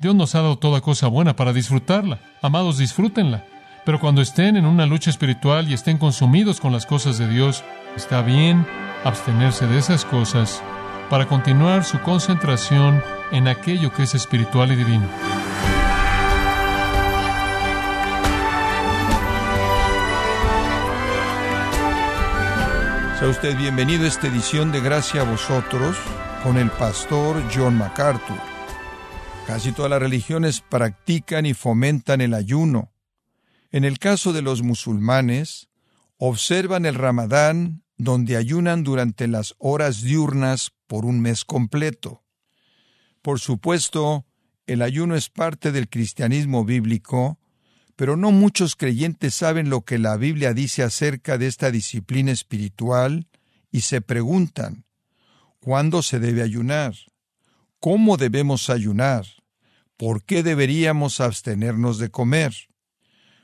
Dios nos ha dado toda cosa buena para disfrutarla. Amados, disfrútenla. Pero cuando estén en una lucha espiritual y estén consumidos con las cosas de Dios, está bien abstenerse de esas cosas para continuar su concentración en aquello que es espiritual y divino. Sea usted bienvenido a esta edición de Gracia a vosotros con el pastor John MacArthur. Casi todas las religiones practican y fomentan el ayuno. En el caso de los musulmanes, observan el ramadán donde ayunan durante las horas diurnas por un mes completo. Por supuesto, el ayuno es parte del cristianismo bíblico, pero no muchos creyentes saben lo que la Biblia dice acerca de esta disciplina espiritual y se preguntan, ¿cuándo se debe ayunar? ¿Cómo debemos ayunar? ¿Por qué deberíamos abstenernos de comer?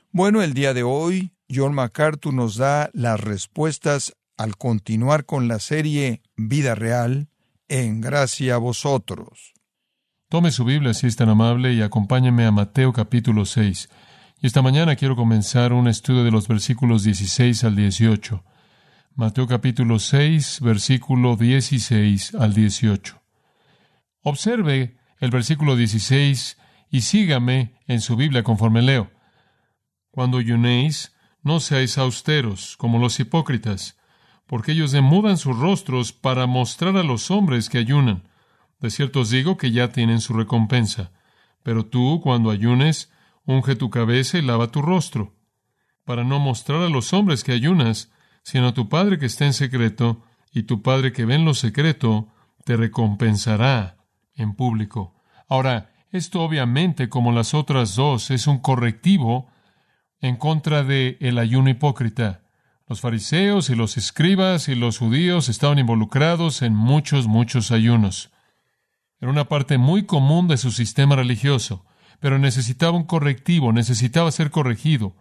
Bueno, el día de hoy, John MacArthur nos da las respuestas al continuar con la serie Vida Real en Gracia a vosotros. Tome su Biblia si es tan amable y acompáñeme a Mateo capítulo 6. Y esta mañana quiero comenzar un estudio de los versículos 16 al 18. Mateo capítulo 6, versículo 16 al 18. Observe el versículo 16 y sígame en su Biblia conforme leo. Cuando ayunéis, no seáis austeros como los hipócritas, porque ellos demudan sus rostros para mostrar a los hombres que ayunan. De cierto os digo que ya tienen su recompensa. Pero tú, cuando ayunes, Unge tu cabeza y lava tu rostro, para no mostrar a los hombres que ayunas, sino a tu Padre que está en secreto, y tu Padre que ve en lo secreto, te recompensará en público. Ahora, esto obviamente, como las otras dos, es un correctivo en contra de el ayuno hipócrita. Los fariseos y los escribas y los judíos estaban involucrados en muchos, muchos ayunos. Era una parte muy común de su sistema religioso pero necesitaba un correctivo, necesitaba ser corregido.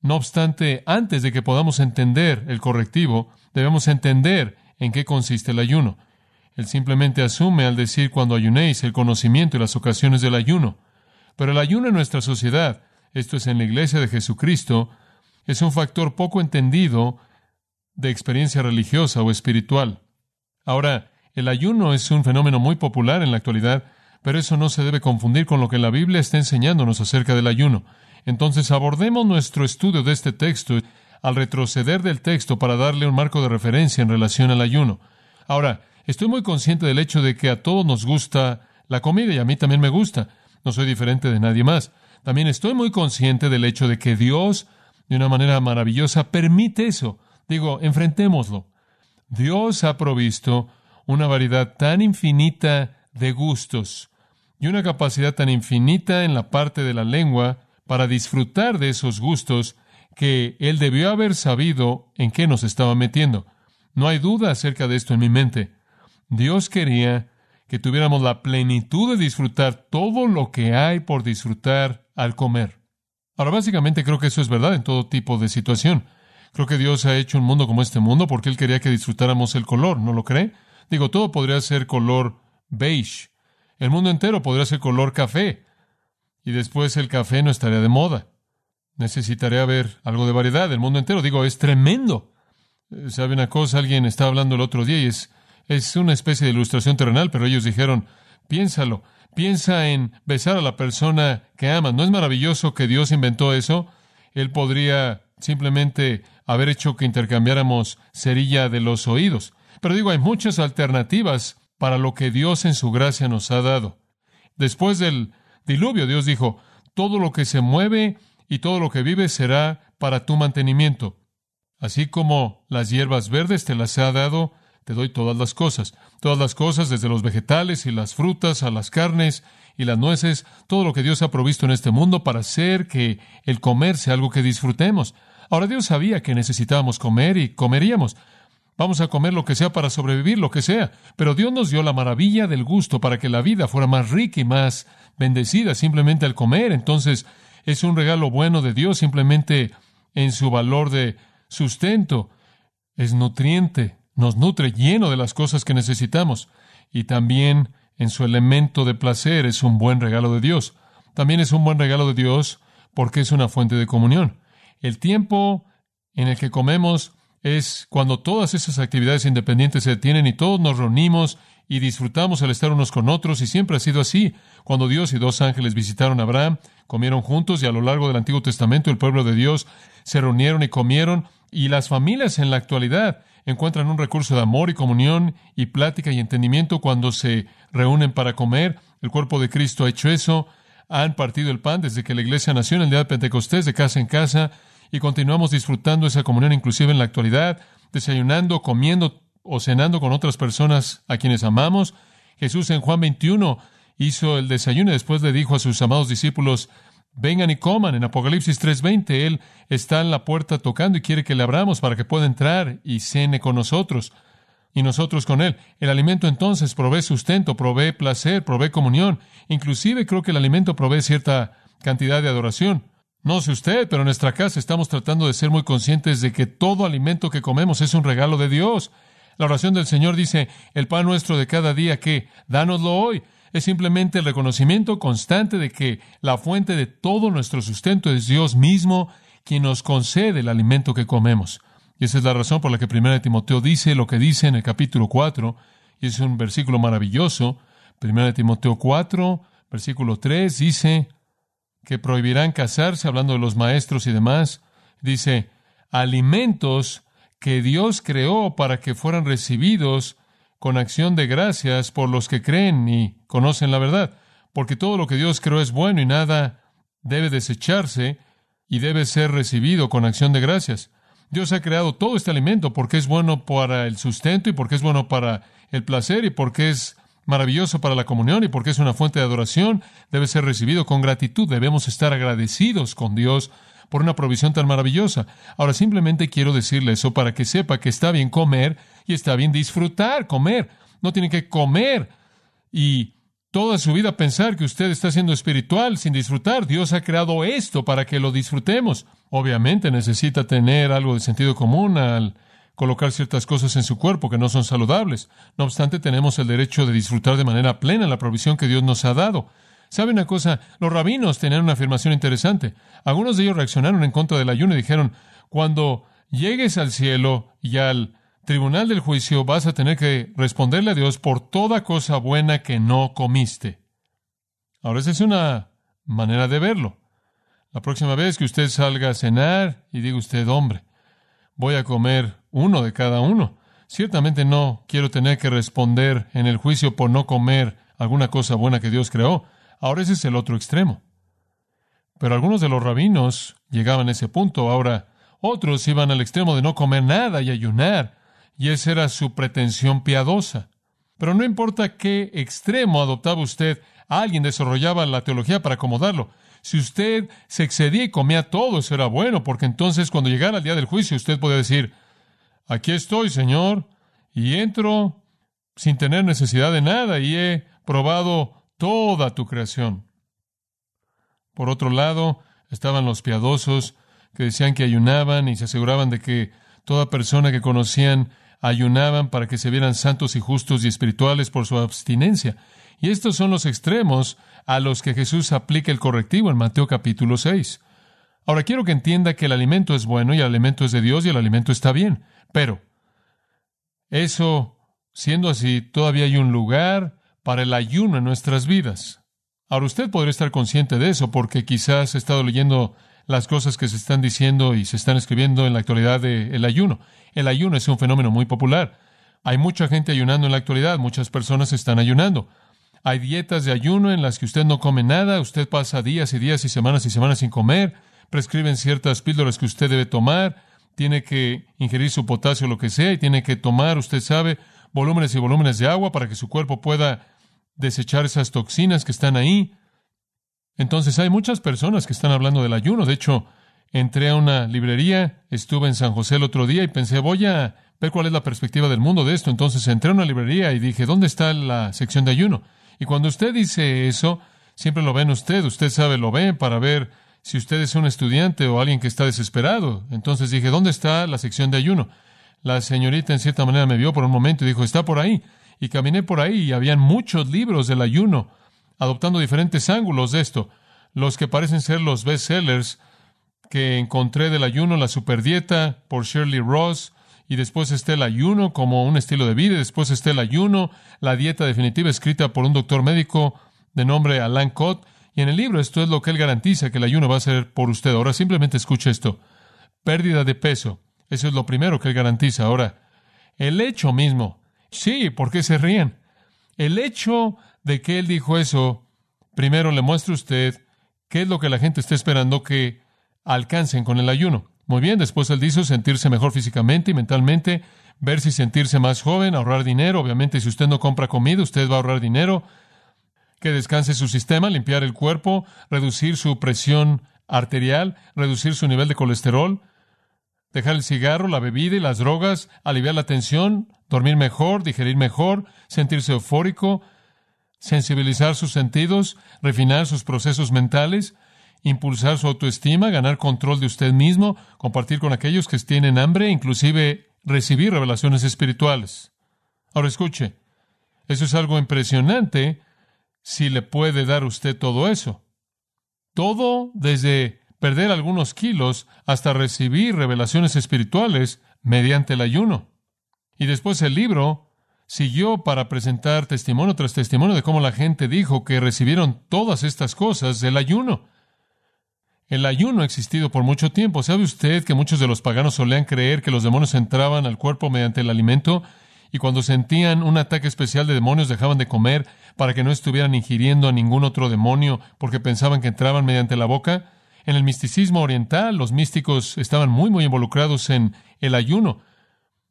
No obstante, antes de que podamos entender el correctivo, debemos entender en qué consiste el ayuno. Él simplemente asume al decir cuando ayunéis el conocimiento y las ocasiones del ayuno. Pero el ayuno en nuestra sociedad, esto es en la iglesia de Jesucristo, es un factor poco entendido de experiencia religiosa o espiritual. Ahora, el ayuno es un fenómeno muy popular en la actualidad pero eso no se debe confundir con lo que la Biblia está enseñándonos acerca del ayuno. Entonces abordemos nuestro estudio de este texto al retroceder del texto para darle un marco de referencia en relación al ayuno. Ahora, estoy muy consciente del hecho de que a todos nos gusta la comida y a mí también me gusta. No soy diferente de nadie más. También estoy muy consciente del hecho de que Dios, de una manera maravillosa, permite eso. Digo, enfrentémoslo. Dios ha provisto una variedad tan infinita de gustos, y una capacidad tan infinita en la parte de la lengua para disfrutar de esos gustos que él debió haber sabido en qué nos estaba metiendo. No hay duda acerca de esto en mi mente. Dios quería que tuviéramos la plenitud de disfrutar todo lo que hay por disfrutar al comer. Ahora, básicamente creo que eso es verdad en todo tipo de situación. Creo que Dios ha hecho un mundo como este mundo porque Él quería que disfrutáramos el color, ¿no lo cree? Digo, todo podría ser color beige, el mundo entero podría ser color café. Y después el café no estaría de moda. Necesitaría haber algo de variedad. El mundo entero, digo, es tremendo. Eh, ¿Sabe una cosa? Alguien estaba hablando el otro día y es, es una especie de ilustración terrenal, pero ellos dijeron, piénsalo, piensa en besar a la persona que amas. ¿No es maravilloso que Dios inventó eso? Él podría simplemente haber hecho que intercambiáramos cerilla de los oídos. Pero digo, hay muchas alternativas para lo que Dios en su gracia nos ha dado. Después del diluvio, Dios dijo, todo lo que se mueve y todo lo que vive será para tu mantenimiento. Así como las hierbas verdes te las ha dado, te doy todas las cosas. Todas las cosas, desde los vegetales y las frutas a las carnes y las nueces, todo lo que Dios ha provisto en este mundo para hacer que el comer sea algo que disfrutemos. Ahora Dios sabía que necesitábamos comer y comeríamos. Vamos a comer lo que sea para sobrevivir, lo que sea. Pero Dios nos dio la maravilla del gusto para que la vida fuera más rica y más bendecida simplemente al comer. Entonces, es un regalo bueno de Dios simplemente en su valor de sustento. Es nutriente, nos nutre lleno de las cosas que necesitamos. Y también en su elemento de placer, es un buen regalo de Dios. También es un buen regalo de Dios porque es una fuente de comunión. El tiempo en el que comemos es cuando todas esas actividades independientes se detienen y todos nos reunimos y disfrutamos el estar unos con otros, y siempre ha sido así. Cuando Dios y dos ángeles visitaron a Abraham, comieron juntos, y a lo largo del Antiguo Testamento el pueblo de Dios se reunieron y comieron, y las familias en la actualidad encuentran un recurso de amor y comunión y plática y entendimiento cuando se reúnen para comer. El cuerpo de Cristo ha hecho eso. Han partido el pan desde que la iglesia nació en el día de Pentecostés, de casa en casa, y continuamos disfrutando esa comunión inclusive en la actualidad, desayunando, comiendo o cenando con otras personas a quienes amamos. Jesús en Juan 21 hizo el desayuno y después le dijo a sus amados discípulos, vengan y coman. En Apocalipsis 3:20 Él está en la puerta tocando y quiere que le abramos para que pueda entrar y cene con nosotros y nosotros con Él. El alimento entonces provee sustento, provee placer, provee comunión. Inclusive creo que el alimento provee cierta cantidad de adoración. No sé usted, pero en nuestra casa estamos tratando de ser muy conscientes de que todo alimento que comemos es un regalo de Dios. La oración del Señor dice, el pan nuestro de cada día, que dánoslo hoy. Es simplemente el reconocimiento constante de que la fuente de todo nuestro sustento es Dios mismo, quien nos concede el alimento que comemos. Y esa es la razón por la que 1 Timoteo dice lo que dice en el capítulo 4, y es un versículo maravilloso. 1 Timoteo 4, versículo 3, dice que prohibirán casarse, hablando de los maestros y demás. Dice, alimentos que Dios creó para que fueran recibidos con acción de gracias por los que creen y conocen la verdad, porque todo lo que Dios creó es bueno y nada debe desecharse y debe ser recibido con acción de gracias. Dios ha creado todo este alimento porque es bueno para el sustento y porque es bueno para el placer y porque es maravilloso para la comunión y porque es una fuente de adoración, debe ser recibido con gratitud. Debemos estar agradecidos con Dios por una provisión tan maravillosa. Ahora simplemente quiero decirle eso para que sepa que está bien comer y está bien disfrutar comer. No tiene que comer y toda su vida pensar que usted está siendo espiritual sin disfrutar. Dios ha creado esto para que lo disfrutemos. Obviamente necesita tener algo de sentido común al colocar ciertas cosas en su cuerpo que no son saludables. No obstante, tenemos el derecho de disfrutar de manera plena la provisión que Dios nos ha dado. ¿Sabe una cosa? Los rabinos tenían una afirmación interesante. Algunos de ellos reaccionaron en contra del ayuno y dijeron, cuando llegues al cielo y al tribunal del juicio vas a tener que responderle a Dios por toda cosa buena que no comiste. Ahora esa es una manera de verlo. La próxima vez que usted salga a cenar y diga usted, hombre, voy a comer uno de cada uno. Ciertamente no quiero tener que responder en el juicio por no comer alguna cosa buena que Dios creó. Ahora ese es el otro extremo. Pero algunos de los rabinos llegaban a ese punto. Ahora otros iban al extremo de no comer nada y ayunar. Y esa era su pretensión piadosa. Pero no importa qué extremo adoptaba usted, alguien desarrollaba la teología para acomodarlo. Si usted se excedía y comía todo, eso era bueno, porque entonces cuando llegara el día del juicio usted podía decir, aquí estoy, Señor, y entro sin tener necesidad de nada y he probado toda tu creación. Por otro lado, estaban los piadosos que decían que ayunaban y se aseguraban de que toda persona que conocían ayunaban para que se vieran santos y justos y espirituales por su abstinencia. Y estos son los extremos a los que Jesús aplica el correctivo en Mateo capítulo 6. Ahora quiero que entienda que el alimento es bueno y el alimento es de Dios y el alimento está bien, pero eso, siendo así, todavía hay un lugar para el ayuno en nuestras vidas. Ahora usted podría estar consciente de eso porque quizás ha estado leyendo las cosas que se están diciendo y se están escribiendo en la actualidad del ayuno. El ayuno es un fenómeno muy popular. Hay mucha gente ayunando en la actualidad, muchas personas están ayunando. Hay dietas de ayuno en las que usted no come nada, usted pasa días y días y semanas y semanas sin comer, prescriben ciertas píldoras que usted debe tomar, tiene que ingerir su potasio o lo que sea y tiene que tomar, usted sabe, volúmenes y volúmenes de agua para que su cuerpo pueda desechar esas toxinas que están ahí. Entonces hay muchas personas que están hablando del ayuno. De hecho, entré a una librería, estuve en San José el otro día y pensé, voy a ver cuál es la perspectiva del mundo de esto. Entonces entré a una librería y dije, ¿dónde está la sección de ayuno? Y cuando usted dice eso, siempre lo ven usted, usted sabe, lo ven para ver si usted es un estudiante o alguien que está desesperado. Entonces dije, ¿dónde está la sección de ayuno? La señorita en cierta manera me vio por un momento y dijo, está por ahí. Y caminé por ahí y habían muchos libros del ayuno, adoptando diferentes ángulos de esto. Los que parecen ser los bestsellers que encontré del ayuno, la superdieta por Shirley Ross, y después está el ayuno como un estilo de vida, y después está el ayuno, la dieta definitiva escrita por un doctor médico de nombre Alan Cott, y en el libro esto es lo que él garantiza que el ayuno va a ser por usted. Ahora simplemente escuche esto. Pérdida de peso. Eso es lo primero que él garantiza. Ahora, el hecho mismo. Sí, ¿por qué se ríen? El hecho de que él dijo eso, primero le muestra usted qué es lo que la gente está esperando que alcancen con el ayuno. Muy bien, después él dice sentirse mejor físicamente y mentalmente, ver si sentirse más joven, ahorrar dinero. Obviamente, si usted no compra comida, usted va a ahorrar dinero. Que descanse su sistema, limpiar el cuerpo, reducir su presión arterial, reducir su nivel de colesterol, dejar el cigarro, la bebida y las drogas, aliviar la tensión, dormir mejor, digerir mejor, sentirse eufórico, sensibilizar sus sentidos, refinar sus procesos mentales, impulsar su autoestima, ganar control de usted mismo, compartir con aquellos que tienen hambre, inclusive recibir revelaciones espirituales. Ahora escuche, eso es algo impresionante si le puede dar usted todo eso. Todo desde perder algunos kilos hasta recibir revelaciones espirituales mediante el ayuno. Y después el libro siguió para presentar testimonio tras testimonio de cómo la gente dijo que recibieron todas estas cosas del ayuno. El ayuno ha existido por mucho tiempo. ¿Sabe usted que muchos de los paganos solían creer que los demonios entraban al cuerpo mediante el alimento y cuando sentían un ataque especial de demonios dejaban de comer para que no estuvieran ingiriendo a ningún otro demonio porque pensaban que entraban mediante la boca? En el misticismo oriental, los místicos estaban muy, muy involucrados en el ayuno.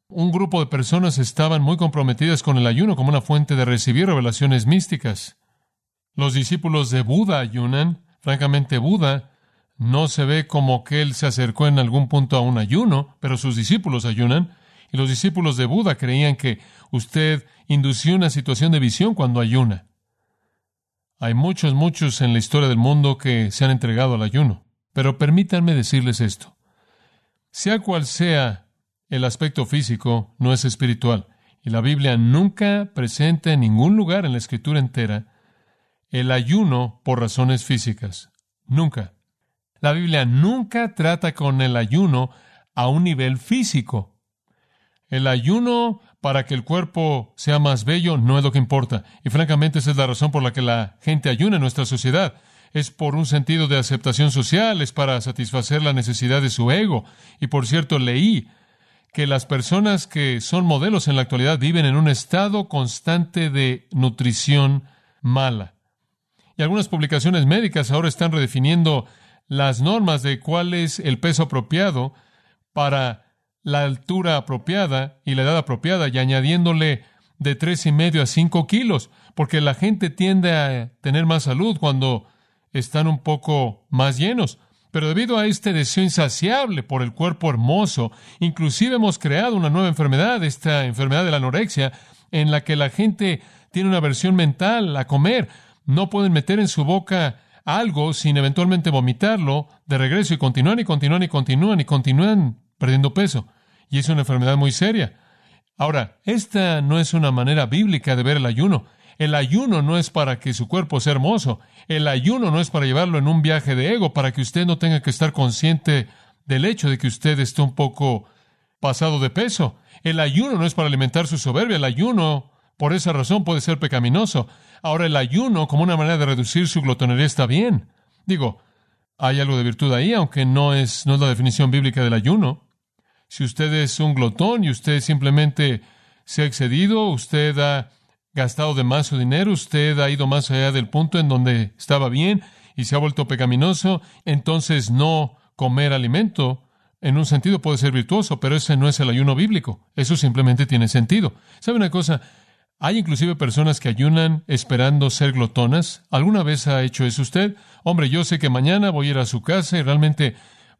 Un grupo de personas estaban muy comprometidas con el ayuno como una fuente de recibir revelaciones místicas. Los discípulos de Buda ayunan. Francamente, Buda no se ve como que él se acercó en algún punto a un ayuno, pero sus discípulos ayunan. Y los discípulos de Buda creían que usted indució una situación de visión cuando ayuna. Hay muchos, muchos en la historia del mundo que se han entregado al ayuno. Pero permítanme decirles esto. Sea cual sea el aspecto físico, no es espiritual. Y la Biblia nunca presenta en ningún lugar en la escritura entera el ayuno por razones físicas. Nunca. La Biblia nunca trata con el ayuno a un nivel físico. El ayuno para que el cuerpo sea más bello no es lo que importa. Y francamente esa es la razón por la que la gente ayuna en nuestra sociedad. Es por un sentido de aceptación social, es para satisfacer la necesidad de su ego. Y por cierto, leí que las personas que son modelos en la actualidad viven en un estado constante de nutrición mala. Y algunas publicaciones médicas ahora están redefiniendo las normas de cuál es el peso apropiado para la altura apropiada y la edad apropiada y añadiéndole de tres y medio a cinco kilos, porque la gente tiende a tener más salud cuando están un poco más llenos. Pero debido a este deseo insaciable por el cuerpo hermoso, inclusive hemos creado una nueva enfermedad, esta enfermedad de la anorexia, en la que la gente tiene una aversión mental a comer. No pueden meter en su boca algo sin eventualmente vomitarlo de regreso y continúan y continúan y continúan y continúan perdiendo peso. Y es una enfermedad muy seria. Ahora, esta no es una manera bíblica de ver el ayuno. El ayuno no es para que su cuerpo sea hermoso. El ayuno no es para llevarlo en un viaje de ego, para que usted no tenga que estar consciente del hecho de que usted está un poco pasado de peso. El ayuno no es para alimentar su soberbia. El ayuno, por esa razón, puede ser pecaminoso. Ahora el ayuno como una manera de reducir su glotonería está bien. Digo, hay algo de virtud ahí, aunque no es, no es la definición bíblica del ayuno. Si usted es un glotón y usted simplemente se ha excedido, usted ha gastado de más su dinero, usted ha ido más allá del punto en donde estaba bien y se ha vuelto pecaminoso, entonces no comer alimento en un sentido puede ser virtuoso, pero ese no es el ayuno bíblico. Eso simplemente tiene sentido. ¿Sabe una cosa? Hay inclusive personas que ayunan esperando ser glotonas. ¿Alguna vez ha hecho eso usted? Hombre, yo sé que mañana voy a ir a su casa y realmente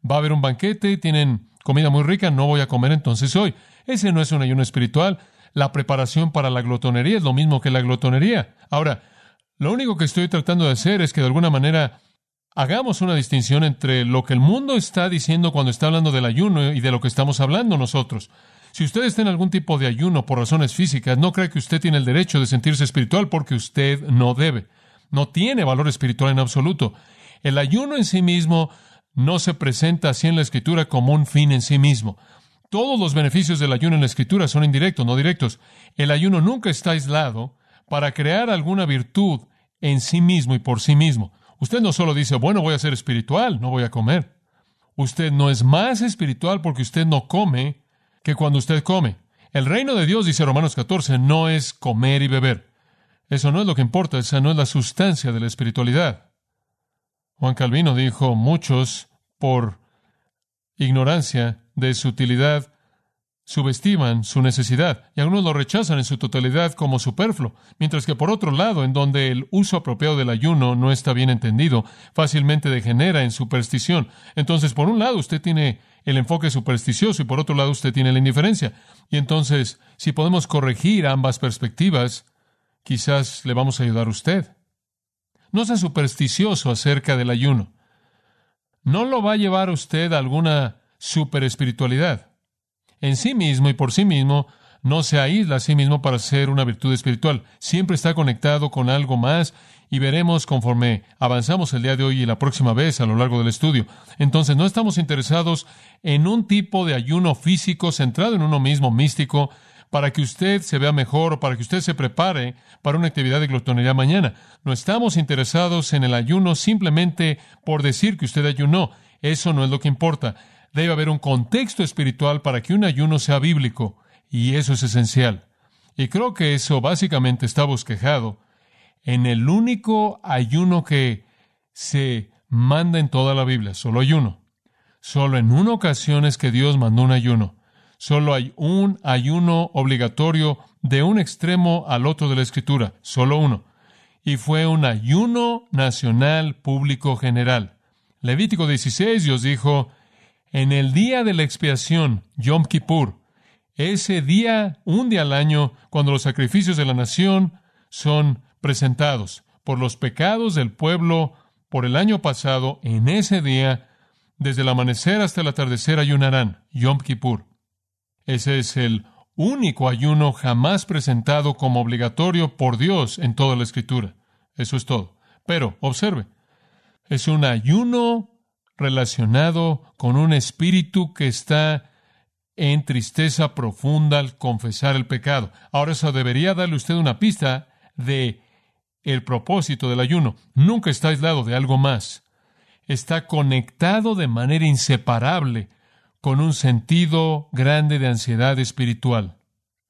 va a haber un banquete, tienen comida muy rica, no voy a comer entonces hoy. Ese no es un ayuno espiritual. La preparación para la glotonería es lo mismo que la glotonería. Ahora, lo único que estoy tratando de hacer es que de alguna manera hagamos una distinción entre lo que el mundo está diciendo cuando está hablando del ayuno y de lo que estamos hablando nosotros. Si usted está en algún tipo de ayuno por razones físicas, no cree que usted tiene el derecho de sentirse espiritual porque usted no debe. No tiene valor espiritual en absoluto. El ayuno en sí mismo no se presenta así en la Escritura como un fin en sí mismo. Todos los beneficios del ayuno en la Escritura son indirectos, no directos. El ayuno nunca está aislado para crear alguna virtud en sí mismo y por sí mismo. Usted no solo dice, bueno, voy a ser espiritual, no voy a comer. Usted no es más espiritual porque usted no come que cuando usted come. El reino de Dios, dice Romanos 14, no es comer y beber. Eso no es lo que importa, esa no es la sustancia de la espiritualidad. Juan Calvino dijo, muchos, por ignorancia de su utilidad, subestiman su necesidad y algunos lo rechazan en su totalidad como superfluo, mientras que por otro lado, en donde el uso apropiado del ayuno no está bien entendido, fácilmente degenera en superstición. Entonces, por un lado, usted tiene el enfoque supersticioso y por otro lado, usted tiene la indiferencia. Y entonces, si podemos corregir ambas perspectivas, quizás le vamos a ayudar a usted. No sea supersticioso acerca del ayuno. No lo va a llevar usted a alguna superespiritualidad en sí mismo y por sí mismo no se aísla a sí mismo para ser una virtud espiritual. Siempre está conectado con algo más y veremos conforme avanzamos el día de hoy y la próxima vez a lo largo del estudio. Entonces, no estamos interesados en un tipo de ayuno físico centrado en uno mismo, místico, para que usted se vea mejor o para que usted se prepare para una actividad de glotonería mañana. No estamos interesados en el ayuno simplemente por decir que usted ayunó. Eso no es lo que importa. Debe haber un contexto espiritual para que un ayuno sea bíblico, y eso es esencial. Y creo que eso básicamente está bosquejado en el único ayuno que se manda en toda la Biblia. Solo hay uno. Solo en una ocasión es que Dios mandó un ayuno. Solo hay un ayuno obligatorio de un extremo al otro de la Escritura. Solo uno. Y fue un ayuno nacional público general. Levítico 16, Dios dijo, en el día de la expiación, Yom Kippur, ese día, un día al año, cuando los sacrificios de la nación son presentados por los pecados del pueblo por el año pasado, en ese día, desde el amanecer hasta el atardecer ayunarán, Yom Kippur. Ese es el único ayuno jamás presentado como obligatorio por Dios en toda la Escritura. Eso es todo. Pero, observe, es un ayuno relacionado con un espíritu que está en tristeza profunda al confesar el pecado. Ahora eso debería darle usted una pista de el propósito del ayuno. Nunca está aislado de algo más. Está conectado de manera inseparable con un sentido grande de ansiedad espiritual.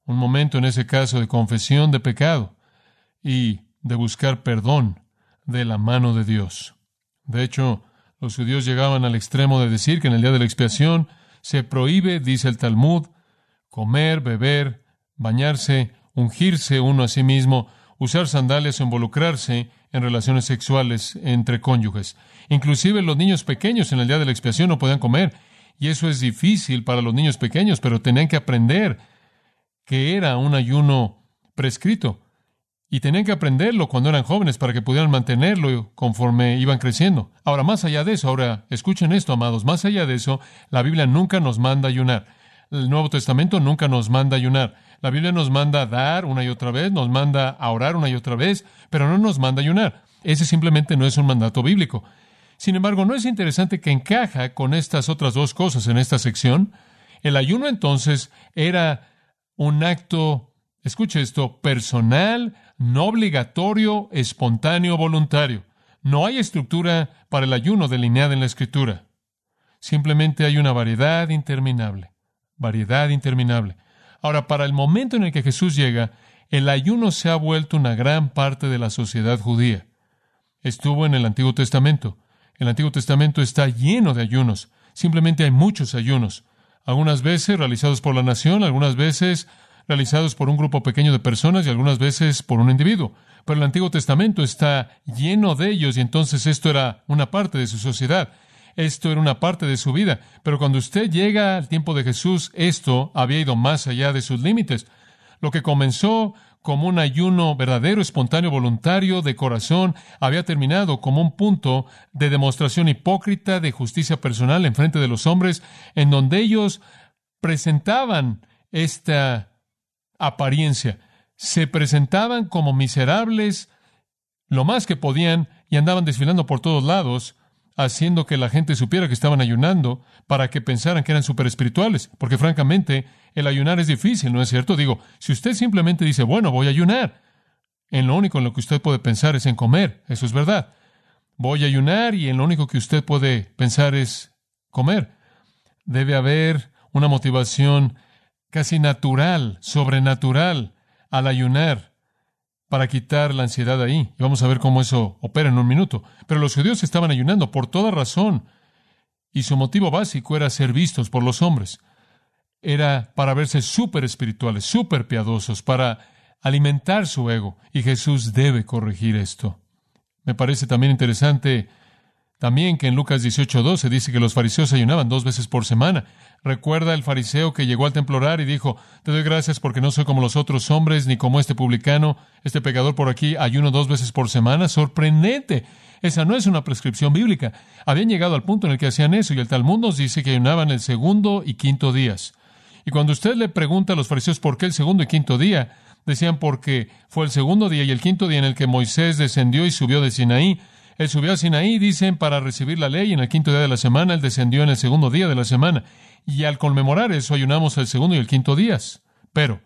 Un momento en ese caso de confesión de pecado y de buscar perdón de la mano de Dios. De hecho, los judíos llegaban al extremo de decir que en el día de la expiación se prohíbe, dice el Talmud, comer, beber, bañarse, ungirse uno a sí mismo, usar sandalias o involucrarse en relaciones sexuales entre cónyuges. Inclusive los niños pequeños en el día de la expiación no podían comer. Y eso es difícil para los niños pequeños, pero tenían que aprender que era un ayuno prescrito. Y tenían que aprenderlo cuando eran jóvenes para que pudieran mantenerlo conforme iban creciendo. Ahora, más allá de eso, ahora escuchen esto, amados, más allá de eso, la Biblia nunca nos manda ayunar. El Nuevo Testamento nunca nos manda ayunar. La Biblia nos manda a dar una y otra vez, nos manda a orar una y otra vez, pero no nos manda ayunar. Ese simplemente no es un mandato bíblico. Sin embargo, ¿no es interesante que encaja con estas otras dos cosas en esta sección? El ayuno entonces era un acto, escuche esto, personal, no obligatorio, espontáneo, voluntario. No hay estructura para el ayuno delineada en la Escritura. Simplemente hay una variedad interminable. Variedad interminable. Ahora, para el momento en el que Jesús llega, el ayuno se ha vuelto una gran parte de la sociedad judía. Estuvo en el Antiguo Testamento. El Antiguo Testamento está lleno de ayunos. Simplemente hay muchos ayunos. Algunas veces realizados por la nación, algunas veces realizados por un grupo pequeño de personas y algunas veces por un individuo. Pero el Antiguo Testamento está lleno de ellos y entonces esto era una parte de su sociedad. Esto era una parte de su vida. Pero cuando usted llega al tiempo de Jesús, esto había ido más allá de sus límites. Lo que comenzó como un ayuno verdadero, espontáneo, voluntario, de corazón, había terminado como un punto de demostración hipócrita de justicia personal en frente de los hombres, en donde ellos presentaban esta apariencia. Se presentaban como miserables lo más que podían y andaban desfilando por todos lados, haciendo que la gente supiera que estaban ayunando para que pensaran que eran super espirituales. Porque francamente, el ayunar es difícil, ¿no es cierto? Digo, si usted simplemente dice, bueno, voy a ayunar, en lo único en lo que usted puede pensar es en comer, eso es verdad. Voy a ayunar y en lo único que usted puede pensar es comer. Debe haber una motivación casi natural, sobrenatural, al ayunar para quitar la ansiedad ahí. Y vamos a ver cómo eso opera en un minuto. Pero los judíos estaban ayunando por toda razón. Y su motivo básico era ser vistos por los hombres. Era para verse súper espirituales, súper piadosos, para alimentar su ego. Y Jesús debe corregir esto. Me parece también interesante también que en Lucas 18:12 dice que los fariseos ayunaban dos veces por semana. Recuerda el fariseo que llegó al templo orar y dijo, te doy gracias porque no soy como los otros hombres, ni como este publicano, este pecador por aquí, ayuno dos veces por semana. Sorprendente. Esa no es una prescripción bíblica. Habían llegado al punto en el que hacían eso y el Talmud nos dice que ayunaban el segundo y quinto días. Y cuando usted le pregunta a los fariseos por qué el segundo y quinto día, decían porque fue el segundo día y el quinto día en el que Moisés descendió y subió de Sinaí él subió a Sinaí, dicen, para recibir la ley. En el quinto día de la semana, él descendió en el segundo día de la semana. Y al conmemorar eso, ayunamos el segundo y el quinto días. Pero,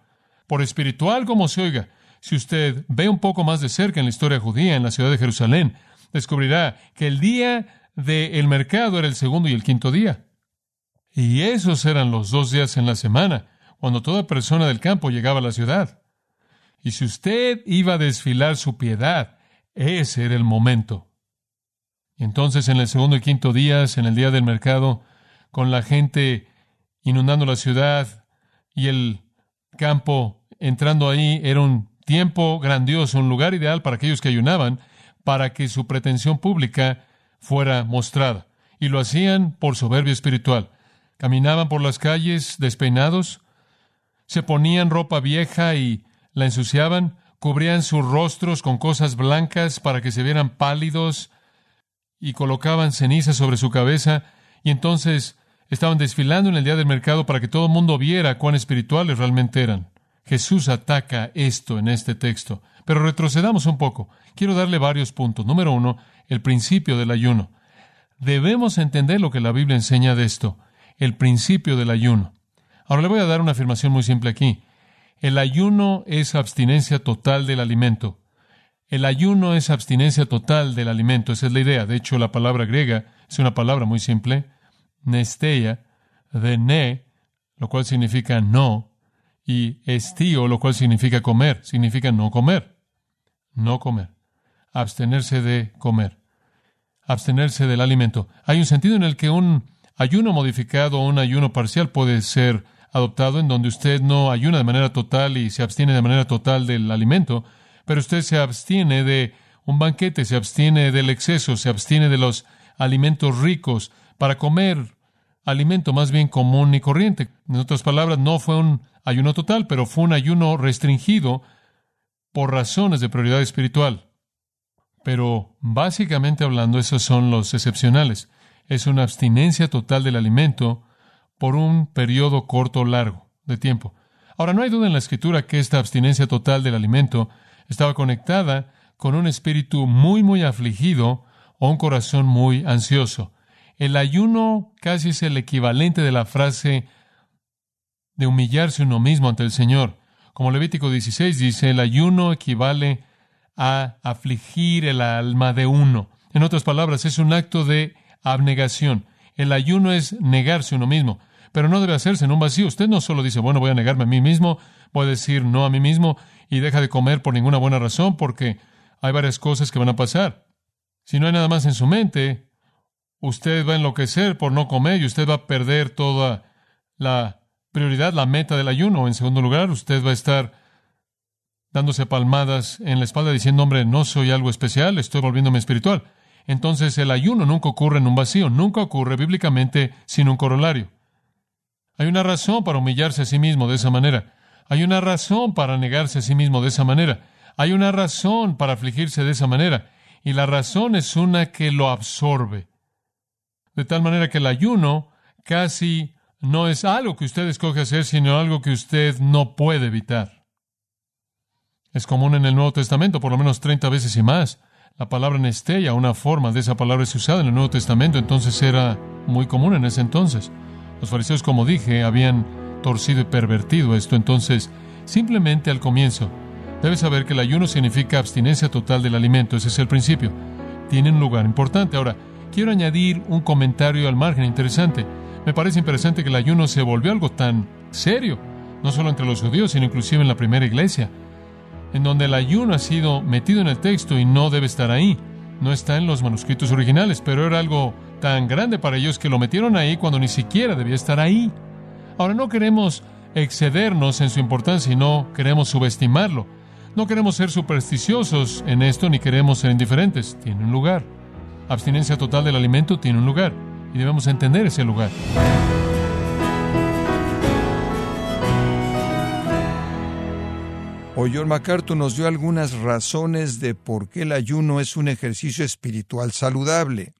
por espiritual como se oiga, si usted ve un poco más de cerca en la historia judía en la ciudad de Jerusalén, descubrirá que el día del mercado era el segundo y el quinto día. Y esos eran los dos días en la semana, cuando toda persona del campo llegaba a la ciudad. Y si usted iba a desfilar su piedad, ese era el momento. Entonces, en el segundo y quinto días, en el día del mercado, con la gente inundando la ciudad y el campo entrando ahí, era un tiempo grandioso, un lugar ideal para aquellos que ayunaban, para que su pretensión pública fuera mostrada. Y lo hacían por soberbia espiritual. Caminaban por las calles despeinados, se ponían ropa vieja y la ensuciaban, cubrían sus rostros con cosas blancas para que se vieran pálidos y colocaban ceniza sobre su cabeza y entonces estaban desfilando en el día del mercado para que todo el mundo viera cuán espirituales realmente eran. Jesús ataca esto en este texto. Pero retrocedamos un poco. Quiero darle varios puntos. Número uno, el principio del ayuno. Debemos entender lo que la Biblia enseña de esto, el principio del ayuno. Ahora le voy a dar una afirmación muy simple aquí. El ayuno es abstinencia total del alimento. El ayuno es abstinencia total del alimento, esa es la idea. De hecho, la palabra griega es una palabra muy simple, nesteia, de ne, lo cual significa no, y estío, lo cual significa comer, significa no comer. No comer. Abstenerse de comer. Abstenerse del alimento. Hay un sentido en el que un ayuno modificado o un ayuno parcial puede ser adoptado en donde usted no ayuna de manera total y se abstiene de manera total del alimento, pero usted se abstiene de un banquete, se abstiene del exceso, se abstiene de los alimentos ricos para comer alimento más bien común y corriente. En otras palabras, no fue un ayuno total, pero fue un ayuno restringido por razones de prioridad espiritual. Pero básicamente hablando, esos son los excepcionales. Es una abstinencia total del alimento por un periodo corto o largo de tiempo. Ahora, no hay duda en la escritura que esta abstinencia total del alimento estaba conectada con un espíritu muy, muy afligido o un corazón muy ansioso. El ayuno casi es el equivalente de la frase de humillarse uno mismo ante el Señor. Como Levítico 16 dice, el ayuno equivale a afligir el alma de uno. En otras palabras, es un acto de abnegación. El ayuno es negarse uno mismo, pero no debe hacerse en un vacío. Usted no solo dice, bueno, voy a negarme a mí mismo, voy a decir no a mí mismo, y deja de comer por ninguna buena razón, porque hay varias cosas que van a pasar. Si no hay nada más en su mente, usted va a enloquecer por no comer y usted va a perder toda la prioridad, la meta del ayuno. En segundo lugar, usted va a estar dándose palmadas en la espalda diciendo, hombre, no soy algo especial, estoy volviéndome espiritual. Entonces el ayuno nunca ocurre en un vacío, nunca ocurre bíblicamente sin un corolario. Hay una razón para humillarse a sí mismo de esa manera. Hay una razón para negarse a sí mismo de esa manera. Hay una razón para afligirse de esa manera. Y la razón es una que lo absorbe. De tal manera que el ayuno casi no es algo que usted escoge hacer, sino algo que usted no puede evitar. Es común en el Nuevo Testamento, por lo menos 30 veces y más. La palabra nesteia, una forma de esa palabra es usada en el Nuevo Testamento, entonces era muy común en ese entonces. Los fariseos, como dije, habían torcido y pervertido esto, entonces simplemente al comienzo debes saber que el ayuno significa abstinencia total del alimento, ese es el principio. Tiene un lugar importante. Ahora, quiero añadir un comentario al margen interesante. Me parece interesante que el ayuno se volvió algo tan serio, no solo entre los judíos, sino inclusive en la primera iglesia en donde el ayuno ha sido metido en el texto y no debe estar ahí. No está en los manuscritos originales, pero era algo tan grande para ellos que lo metieron ahí cuando ni siquiera debía estar ahí. Ahora no queremos excedernos en su importancia y no queremos subestimarlo. No queremos ser supersticiosos en esto ni queremos ser indiferentes. Tiene un lugar. Abstinencia total del alimento tiene un lugar y debemos entender ese lugar. Hoy John nos dio algunas razones de por qué el ayuno es un ejercicio espiritual saludable.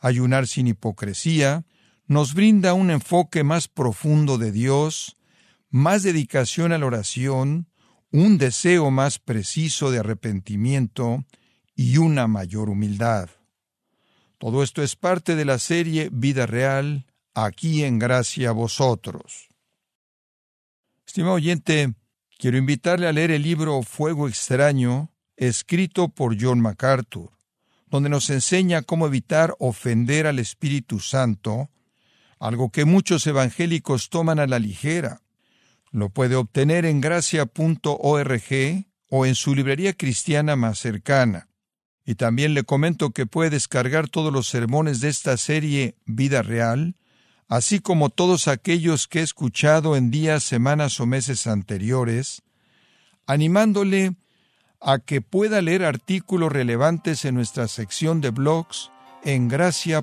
Ayunar sin hipocresía nos brinda un enfoque más profundo de Dios, más dedicación a la oración, un deseo más preciso de arrepentimiento y una mayor humildad. Todo esto es parte de la serie Vida Real, aquí en gracia a vosotros. Estimado oyente, Quiero invitarle a leer el libro Fuego extraño, escrito por John MacArthur, donde nos enseña cómo evitar ofender al Espíritu Santo, algo que muchos evangélicos toman a la ligera. Lo puede obtener en gracia.org o en su librería cristiana más cercana. Y también le comento que puede descargar todos los sermones de esta serie Vida Real así como todos aquellos que he escuchado en días, semanas o meses anteriores, animándole a que pueda leer artículos relevantes en nuestra sección de blogs en gracia.org.